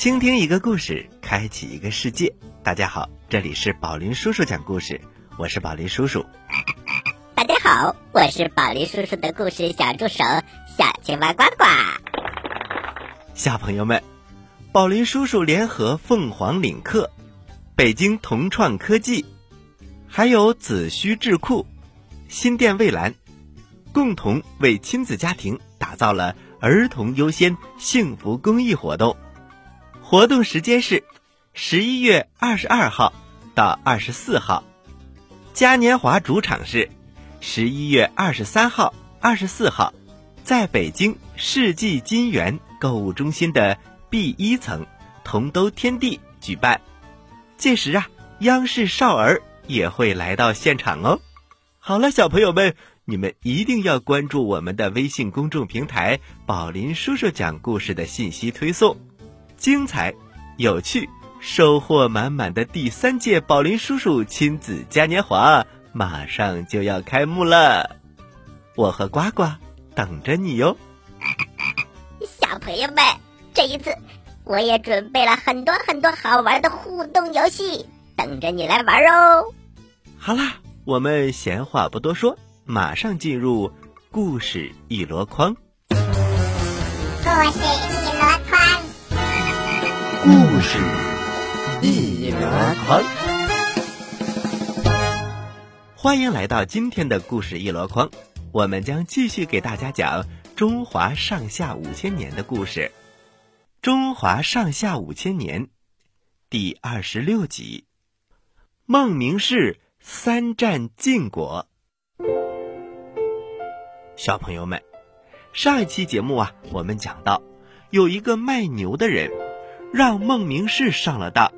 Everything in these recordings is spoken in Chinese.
倾听一个故事，开启一个世界。大家好，这里是宝林叔叔讲故事，我是宝林叔叔。大家好，我是宝林叔叔的故事小助手小青蛙呱呱。小朋友们，宝林叔叔联合凤凰领克、北京同创科技，还有子虚智库、新店蔚蓝，共同为亲子家庭打造了儿童优先幸福公益活动。活动时间是十一月二十二号到二十四号，嘉年华主场是十一月二十三号、二十四号，在北京世纪金源。购物中心的 B 一层同都天地举办，届时啊，央视少儿也会来到现场哦。好了，小朋友们，你们一定要关注我们的微信公众平台“宝林叔叔讲故事”的信息推送，精彩、有趣、收获满满的第三届宝林叔叔亲子嘉年华马上就要开幕了，我和呱呱等着你哟。小朋友们，这一次我也准备了很多很多好玩的互动游戏，等着你来玩哦。好啦，我们闲话不多说，马上进入故事一箩筐。故事一箩筐，是一箩筐。欢迎来到今天的故事一箩筐，我们将继续给大家讲。中华上下五千年的故事，《中华上下五千年》第二十六集：孟明氏三战晋国。小朋友们，上一期节目啊，我们讲到有一个卖牛的人，让孟明氏上了当。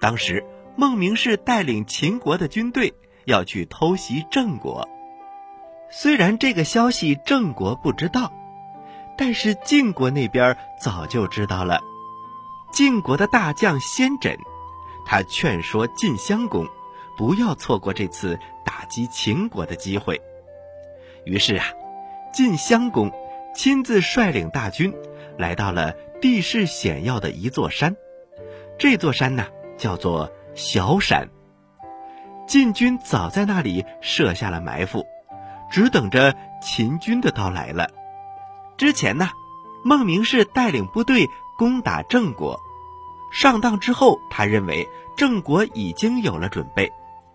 当时，孟明氏带领秦国的军队要去偷袭郑国。虽然这个消息郑国不知道，但是晋国那边早就知道了。晋国的大将先轸，他劝说晋襄公不要错过这次打击秦国的机会。于是啊，晋襄公亲自率领大军来到了地势险要的一座山，这座山呢叫做小山。晋军早在那里设下了埋伏。只等着秦军的到来了。之前呢，孟明氏带领部队攻打郑国，上当之后，他认为郑国已经有了准备，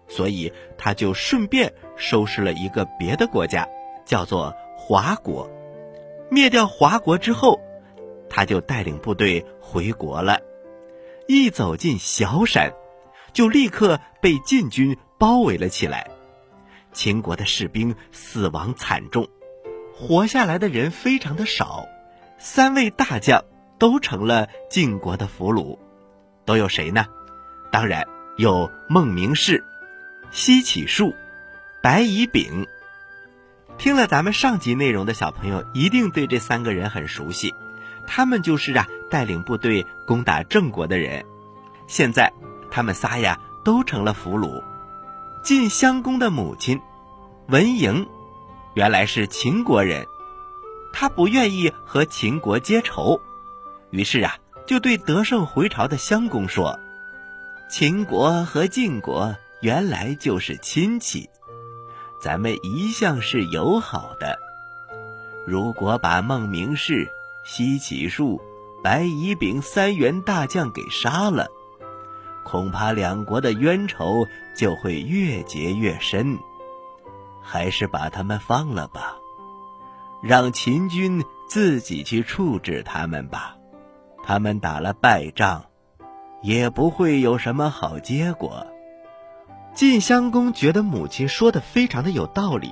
所以他就顺便收拾了一个别的国家，叫做华国。灭掉华国之后，他就带领部队回国了。一走进小山，就立刻被晋军包围了起来。秦国的士兵死亡惨重，活下来的人非常的少，三位大将都成了晋国的俘虏，都有谁呢？当然有孟明视、西乞术、白乙丙。听了咱们上集内容的小朋友一定对这三个人很熟悉，他们就是啊带领部队攻打郑国的人，现在他们仨呀都成了俘虏。晋襄公的母亲文嬴，原来是秦国人，他不愿意和秦国结仇，于是啊，就对得胜回朝的襄公说：“秦国和晋国原来就是亲戚，咱们一向是友好的。如果把孟明氏、西乞术、白乙丙三员大将给杀了。”恐怕两国的冤仇就会越结越深，还是把他们放了吧，让秦军自己去处置他们吧。他们打了败仗，也不会有什么好结果。晋襄公觉得母亲说的非常的有道理，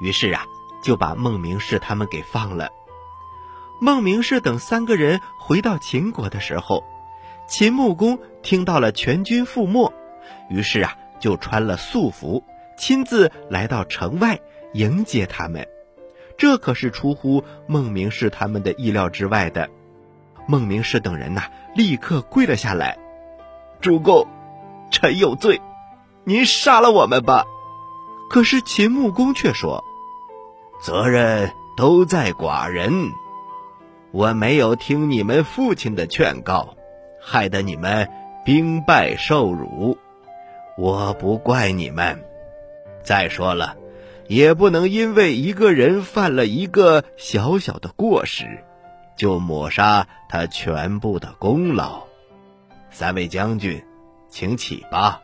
于是啊，就把孟明视他们给放了。孟明氏等三个人回到秦国的时候。秦穆公听到了全军覆没，于是啊，就穿了素服，亲自来到城外迎接他们。这可是出乎孟明氏他们的意料之外的。孟明氏等人呐，立刻跪了下来：“主公，臣有罪，您杀了我们吧。”可是秦穆公却说：“责任都在寡人。我没有听你们父亲的劝告，害得你们兵败受辱。我不怪你们。再说了，也不能因为一个人犯了一个小小的过失，就抹杀他全部的功劳。三位将军，请起吧。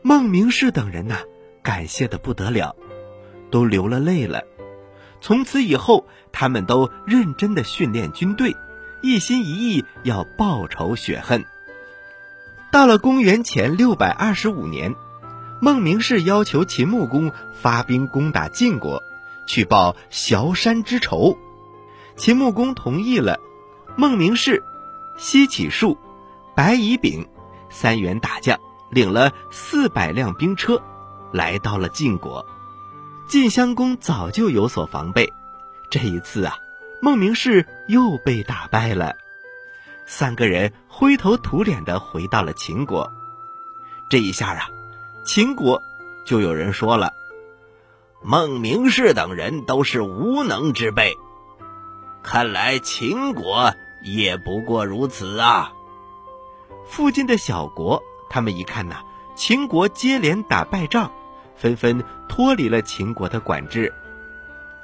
孟明视等人呐，感谢的不得了，都流了泪了。从此以后，他们都认真的训练军队，一心一意要报仇雪恨。到了公元前六百二十五年，孟明视要求秦穆公发兵攻打晋国，去报崤山之仇。秦穆公同意了。孟明视、西乞术、白乙丙三员大将领了四百辆兵车，来到了晋国。晋襄公早就有所防备，这一次啊，孟明氏又被打败了。三个人灰头土脸的回到了秦国。这一下啊，秦国就有人说了：“孟明氏等人都是无能之辈。”看来秦国也不过如此啊。附近的小国，他们一看呐，秦国接连打败仗。纷纷脱离了秦国的管制。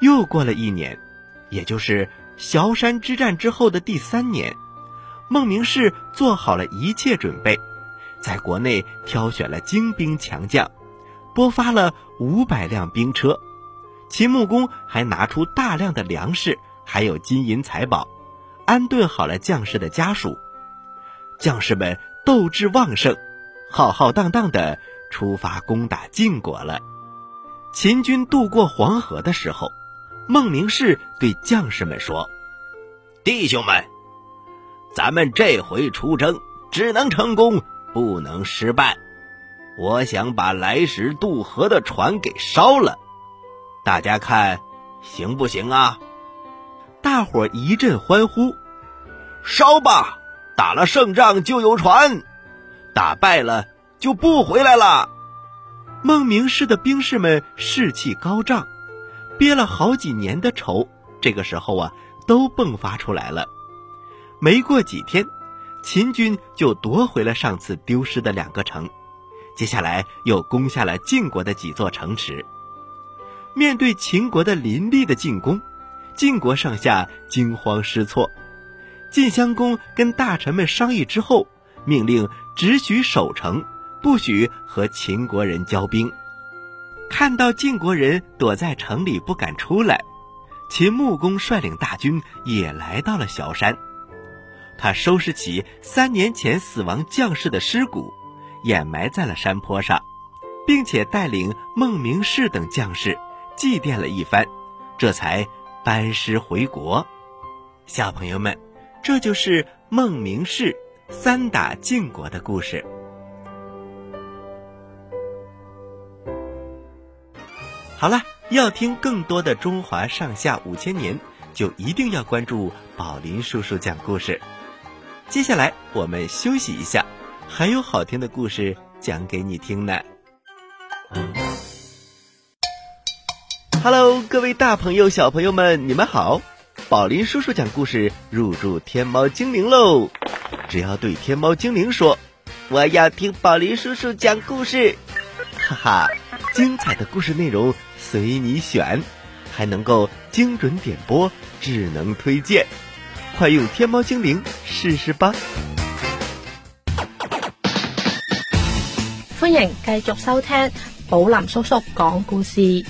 又过了一年，也就是崤山之战之后的第三年，孟明视做好了一切准备，在国内挑选了精兵强将，拨发了五百辆兵车。秦穆公还拿出大量的粮食，还有金银财宝，安顿好了将士的家属。将士们斗志旺盛，浩浩荡荡的。出发攻打晋国了。秦军渡过黄河的时候，孟明视对将士们说：“弟兄们，咱们这回出征只能成功，不能失败。我想把来时渡河的船给烧了，大家看行不行啊？”大伙一阵欢呼：“烧吧！打了胜仗就有船，打败了。”就不回来了。孟明氏的兵士们士气高涨，憋了好几年的仇，这个时候啊，都迸发出来了。没过几天，秦军就夺回了上次丢失的两个城，接下来又攻下了晋国的几座城池。面对秦国的凌厉的进攻，晋国上下惊慌失措。晋襄公跟大臣们商议之后，命令只许守城。不许和秦国人交兵。看到晋国人躲在城里不敢出来，秦穆公率领大军也来到了崤山。他收拾起三年前死亡将士的尸骨，掩埋在了山坡上，并且带领孟明氏等将士祭奠了一番，这才班师回国。小朋友们，这就是孟明氏三打晋国的故事。好了，要听更多的中华上下五千年，就一定要关注宝林叔叔讲故事。接下来我们休息一下，还有好听的故事讲给你听呢。Hello，各位大朋友、小朋友们，你们好！宝林叔叔讲故事入驻天猫精灵喽，只要对天猫精灵说：“我要听宝林叔叔讲故事。”哈哈，精彩的故事内容。随你选，还能够精准点播、智能推荐，快用天猫精灵试试吧！欢迎继续收听宝林叔叔讲故事。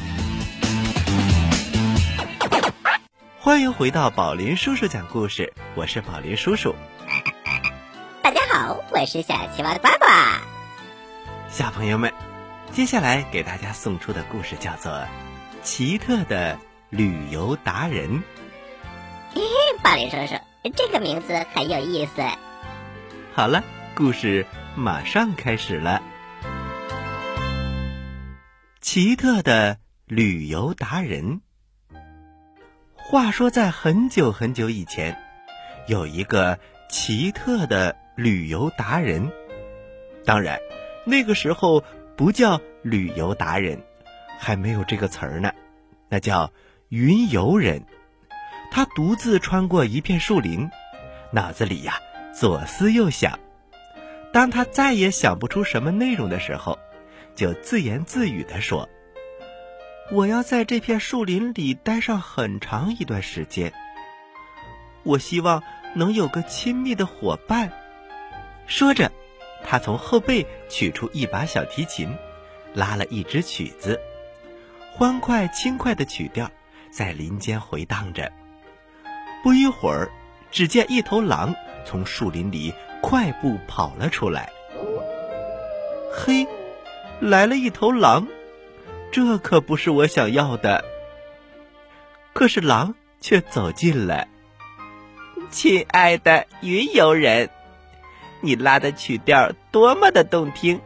欢迎回到宝林叔叔讲故事，我是宝林叔叔。大家好，我是小青蛙的爸爸。小朋友们。接下来给大家送出的故事叫做《奇特的旅游达人》。嘿嘿，巴林叔叔，这个名字很有意思。好了，故事马上开始了。奇特的旅游达人。话说，在很久很久以前，有一个奇特的旅游达人。当然，那个时候。不叫旅游达人，还没有这个词儿呢，那叫云游人。他独自穿过一片树林，脑子里呀左思右想。当他再也想不出什么内容的时候，就自言自语地说：“我要在这片树林里待上很长一段时间。我希望能有个亲密的伙伴。”说着，他从后背取出一把小提琴，拉了一支曲子，欢快轻快的曲调在林间回荡着。不一会儿，只见一头狼从树林里。快步跑了出来。嘿，来了一头狼，这可不是我想要的。可是狼却走近了。亲爱的云游人，你拉的曲调多么的动听，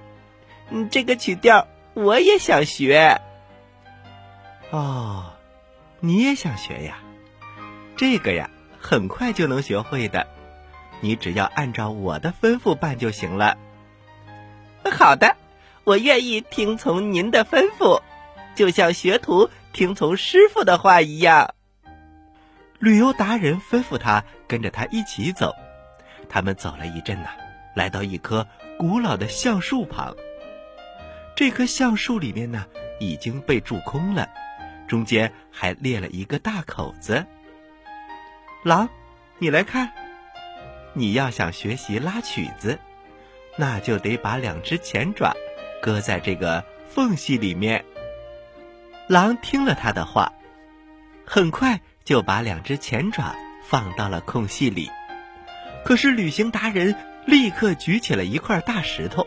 嗯，这个曲调我也想学。哦，你也想学呀？这个呀，很快就能学会的。你只要按照我的吩咐办就行了。好的，我愿意听从您的吩咐，就像学徒听从师傅的话一样。旅游达人吩咐他跟着他一起走。他们走了一阵呢，来到一棵古老的橡树旁。这棵橡树里面呢已经被蛀空了，中间还裂了一个大口子。狼，你来看。你要想学习拉曲子，那就得把两只前爪搁在这个缝隙里面。狼听了他的话，很快就把两只前爪放到了空隙里。可是旅行达人立刻举起了一块大石头，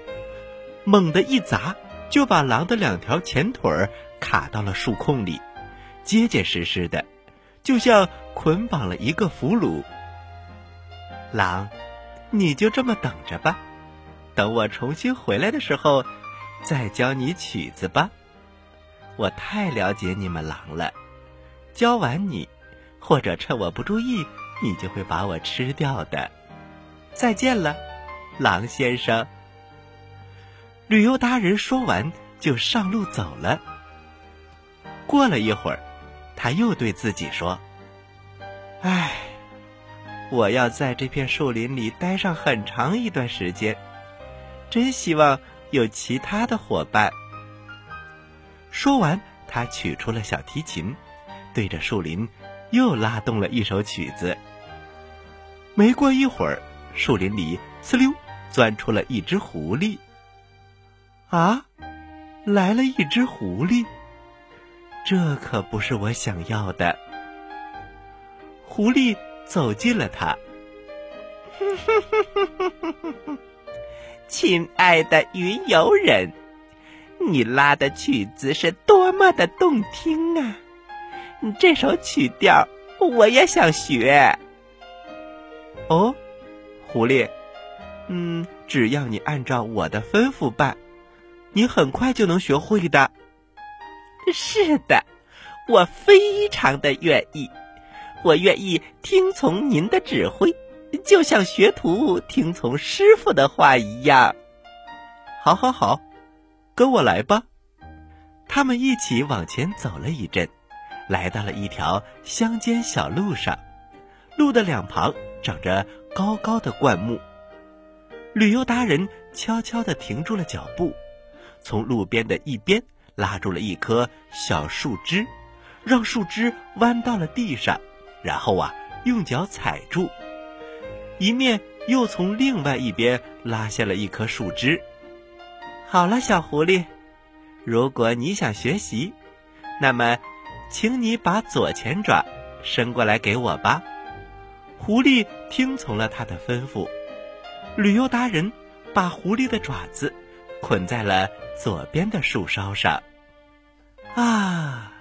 猛地一砸，就把狼的两条前腿卡到了树空里，结结实实的，就像捆绑了一个俘虏。狼，你就这么等着吧，等我重新回来的时候，再教你曲子吧。我太了解你们狼了，教完你，或者趁我不注意，你就会把我吃掉的。再见了，狼先生。旅游达人说完，就上路走了。过了一会儿，他又对自己说：“唉。”我要在这片树林里待上很长一段时间，真希望有其他的伙伴。说完，他取出了小提琴，对着树林又拉动了一首曲子。没过一会儿，树林里呲溜钻出了一只狐狸。啊，来了一只狐狸，这可不是我想要的。狐狸。走近了他，亲爱的云游人，你拉的曲子是多么的动听啊！这首曲调我也想学。哦，狐狸，嗯，只要你按照我的吩咐办，你很快就能学会的。是的，我非常的愿意。我愿意听从您的指挥，就像学徒听从师傅的话一样。好，好，好，跟我来吧。他们一起往前走了一阵，来到了一条乡间小路上。路的两旁长着高高的灌木。旅游达人悄悄地停住了脚步，从路边的一边拉住了一棵小树枝，让树枝弯到了地上。然后啊，用脚踩住，一面又从另外一边拉下了一棵树枝。好了，小狐狸，如果你想学习，那么，请你把左前爪伸过来给我吧。狐狸听从了他的吩咐，旅游达人把狐狸的爪子捆在了左边的树梢上。啊，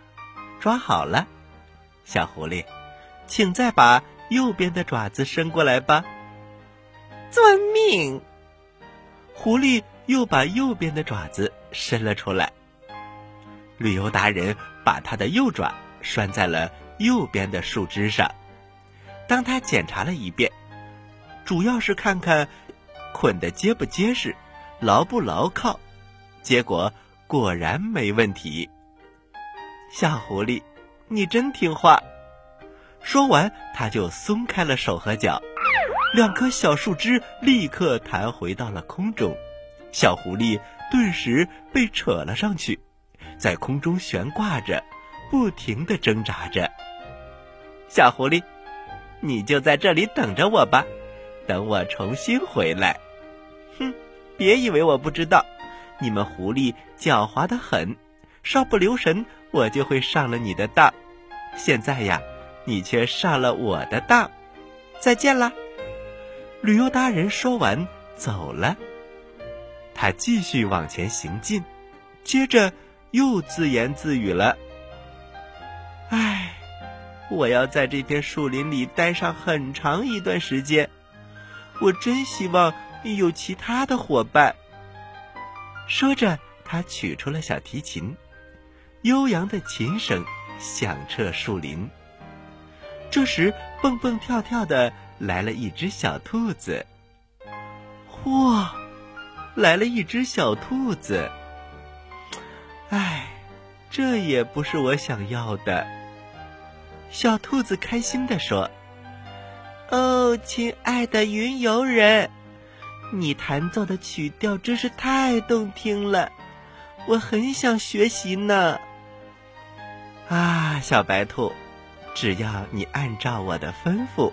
抓好了，小狐狸。请再把右边的爪子伸过来吧。遵命。狐狸又把右边的爪子伸了出来。旅游达人把他的右爪拴在了右边的树枝上。当他检查了一遍，主要是看看捆的结不结实，牢不牢靠。结果果然没问题。小狐狸，你真听话。说完，他就松开了手和脚，两棵小树枝立刻弹回到了空中，小狐狸顿时被扯了上去，在空中悬挂着，不停的挣扎着。小狐狸，你就在这里等着我吧，等我重新回来。哼，别以为我不知道，你们狐狸狡猾的很，稍不留神，我就会上了你的当。现在呀。你却上了我的当，再见了。旅游达人说完走了。他继续往前行进，接着又自言自语了：“唉，我要在这片树林里待上很长一段时间。我真希望有其他的伙伴。”说着，他取出了小提琴，悠扬的琴声响彻树林。这时，蹦蹦跳跳的来了一只小兔子。哇，来了一只小兔子！唉，这也不是我想要的。小兔子开心的说：“哦，亲爱的云游人，你弹奏的曲调真是太动听了，我很想学习呢。”啊，小白兔。只要你按照我的吩咐，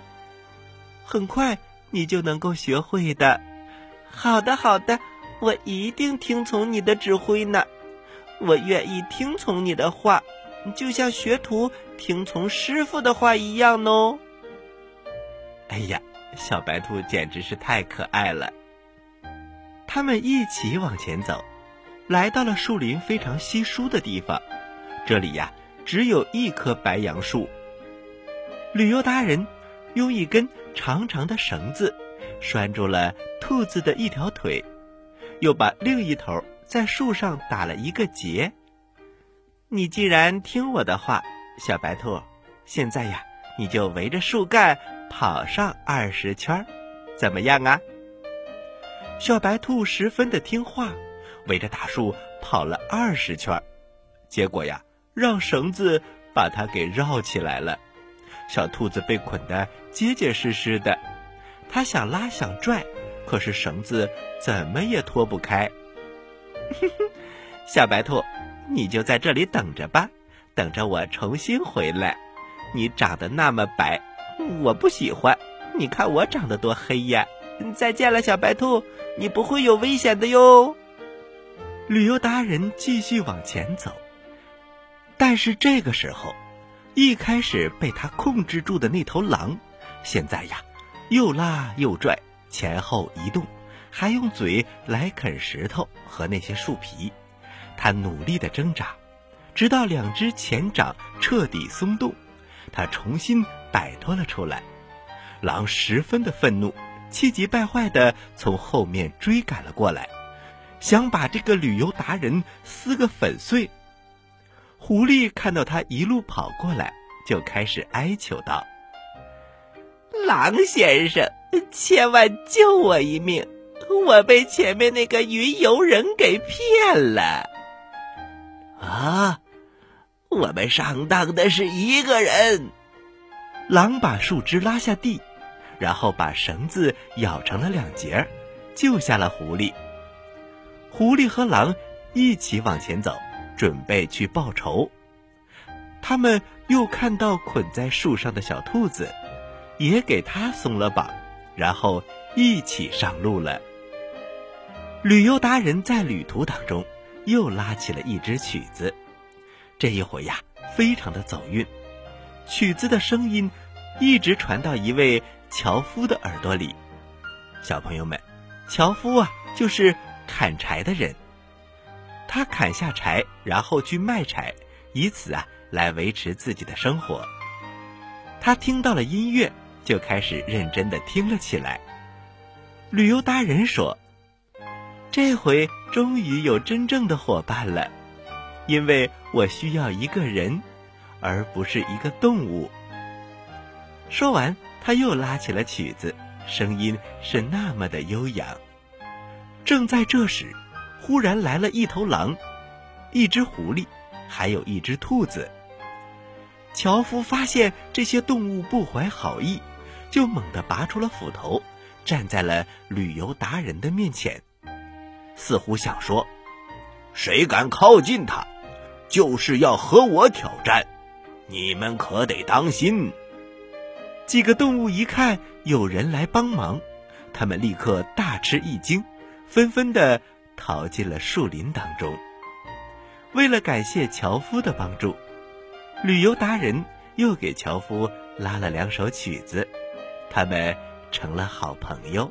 很快你就能够学会的。好的，好的，我一定听从你的指挥呢。我愿意听从你的话，就像学徒听从师傅的话一样哦。哎呀，小白兔简直是太可爱了。他们一起往前走，来到了树林非常稀疏的地方。这里呀，只有一棵白杨树。旅游达人用一根长长的绳子拴住了兔子的一条腿，又把另一头在树上打了一个结。你既然听我的话，小白兔，现在呀，你就围着树干跑上二十圈，怎么样啊？小白兔十分的听话，围着大树跑了二十圈，结果呀，让绳子把它给绕起来了。小兔子被捆得结结实实的，它想拉想拽，可是绳子怎么也脱不开。小白兔，你就在这里等着吧，等着我重新回来。你长得那么白，我不喜欢。你看我长得多黑呀！再见了，小白兔，你不会有危险的哟。旅游达人继续往前走，但是这个时候。一开始被他控制住的那头狼，现在呀，又拉又拽，前后移动，还用嘴来啃石头和那些树皮。他努力的挣扎，直到两只前掌彻底松动，他重新摆脱了出来。狼十分的愤怒，气急败坏的从后面追赶了过来，想把这个旅游达人撕个粉碎。狐狸看到他一路跑过来，就开始哀求道：“狼先生，千万救我一命！我被前面那个云游人给骗了。”啊，我们上当的是一个人。狼把树枝拉下地，然后把绳子咬成了两截，救下了狐狸。狐狸和狼一起往前走。准备去报仇，他们又看到捆在树上的小兔子，也给他松了绑，然后一起上路了。旅游达人在旅途当中又拉起了一支曲子，这一回呀，非常的走运，曲子的声音一直传到一位樵夫的耳朵里。小朋友们，樵夫啊，就是砍柴的人。他砍下柴，然后去卖柴，以此啊来维持自己的生活。他听到了音乐，就开始认真的听了起来。旅游达人说：“这回终于有真正的伙伴了，因为我需要一个人，而不是一个动物。”说完，他又拉起了曲子，声音是那么的悠扬。正在这时。忽然来了一头狼，一只狐狸，还有一只兔子。樵夫发现这些动物不怀好意，就猛地拔出了斧头，站在了旅游达人的面前，似乎想说：“谁敢靠近他，就是要和我挑战，你们可得当心。”几个动物一看有人来帮忙，他们立刻大吃一惊，纷纷的逃进了树林当中。为了感谢樵夫的帮助，旅游达人又给樵夫拉了两首曲子，他们成了好朋友。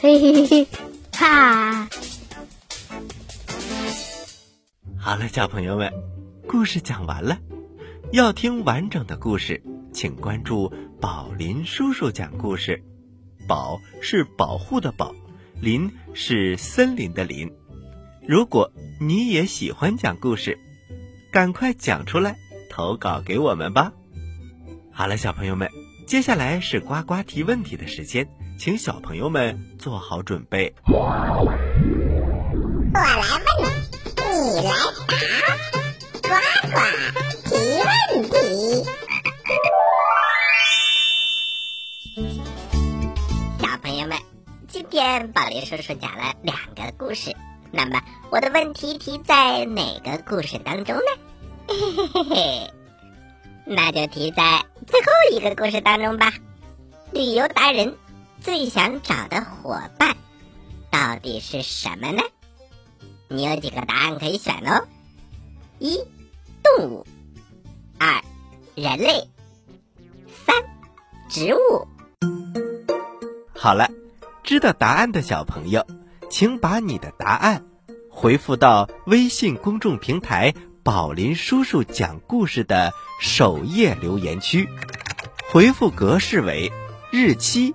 嘿嘿嘿，哈。好了，小朋友们，故事讲完了。要听完整的故事，请关注宝林叔叔讲故事。宝是保护的宝，林是森林的林。如果你也喜欢讲故事，赶快讲出来，投稿给我们吧。好了，小朋友们，接下来是呱呱提问题的时间，请小朋友们做好准备。我来问。你来答，呱呱提问题。小朋友们，今天宝林叔叔讲了两个故事，那么我的问题提在哪个故事当中呢？嘿嘿嘿嘿，那就提在最后一个故事当中吧。旅游达人最想找的伙伴到底是什么呢？你有几个答案可以选哦？一、动物；二、人类；三、植物。好了，知道答案的小朋友，请把你的答案回复到微信公众平台“宝林叔叔讲故事”的首页留言区，回复格式为日期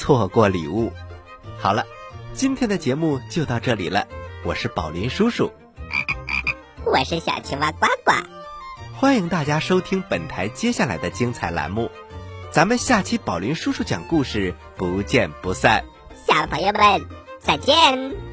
错过礼物。好了，今天的节目就到这里了，我是宝林叔叔。我是小青蛙呱呱，欢迎大家收听本台接下来的精彩栏目，咱们下期宝林叔叔讲故事不见不散，小朋友们再见。